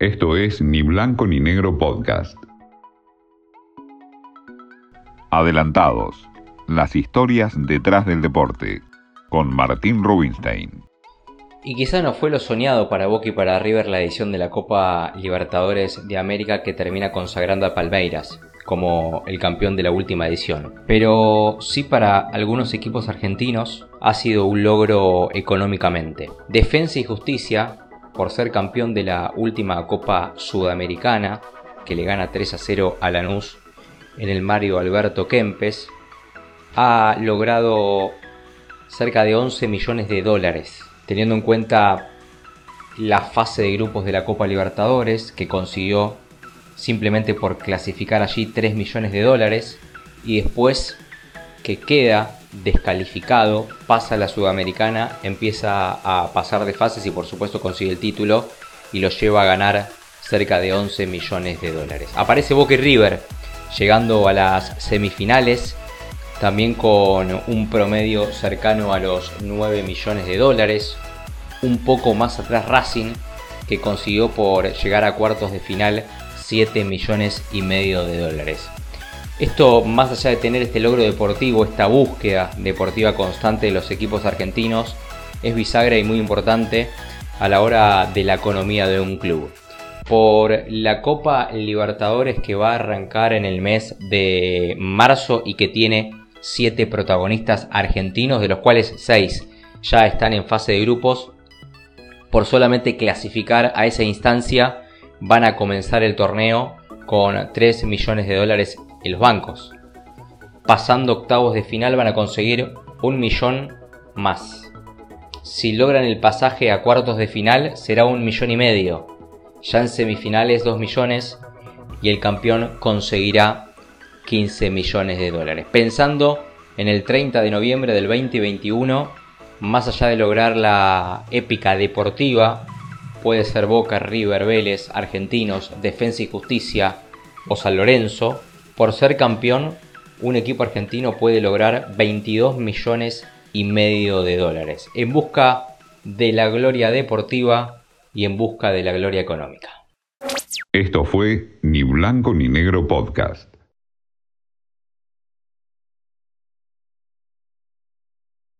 Esto es Ni Blanco ni Negro Podcast. Adelantados. Las historias detrás del deporte. Con Martín Rubinstein. Y quizá no fue lo soñado para Boca y para River la edición de la Copa Libertadores de América que termina consagrando a Palmeiras como el campeón de la última edición. Pero sí para algunos equipos argentinos ha sido un logro económicamente. Defensa y Justicia, por ser campeón de la última Copa Sudamericana, que le gana 3 a 0 a Lanús en el Mario Alberto Kempes, ha logrado cerca de 11 millones de dólares, teniendo en cuenta la fase de grupos de la Copa Libertadores, que consiguió simplemente por clasificar allí 3 millones de dólares, y después que queda descalificado, pasa a la Sudamericana, empieza a pasar de fases y por supuesto consigue el título y lo lleva a ganar cerca de 11 millones de dólares. Aparece Boca y River llegando a las semifinales, también con un promedio cercano a los 9 millones de dólares, un poco más atrás Racing, que consiguió por llegar a cuartos de final 7 millones y medio de dólares. Esto, más allá de tener este logro deportivo, esta búsqueda deportiva constante de los equipos argentinos, es bisagra y muy importante a la hora de la economía de un club. Por la Copa Libertadores que va a arrancar en el mes de marzo y que tiene 7 protagonistas argentinos, de los cuales 6 ya están en fase de grupos, por solamente clasificar a esa instancia van a comenzar el torneo con 3 millones de dólares en los bancos. Pasando octavos de final van a conseguir un millón más. Si logran el pasaje a cuartos de final será un millón y medio. Ya en semifinales 2 millones y el campeón conseguirá 15 millones de dólares. Pensando en el 30 de noviembre del 2021, más allá de lograr la épica deportiva, puede ser Boca, River, Vélez, Argentinos, Defensa y Justicia o San Lorenzo, por ser campeón, un equipo argentino puede lograr 22 millones y medio de dólares en busca de la gloria deportiva y en busca de la gloria económica. Esto fue Ni Blanco ni Negro Podcast.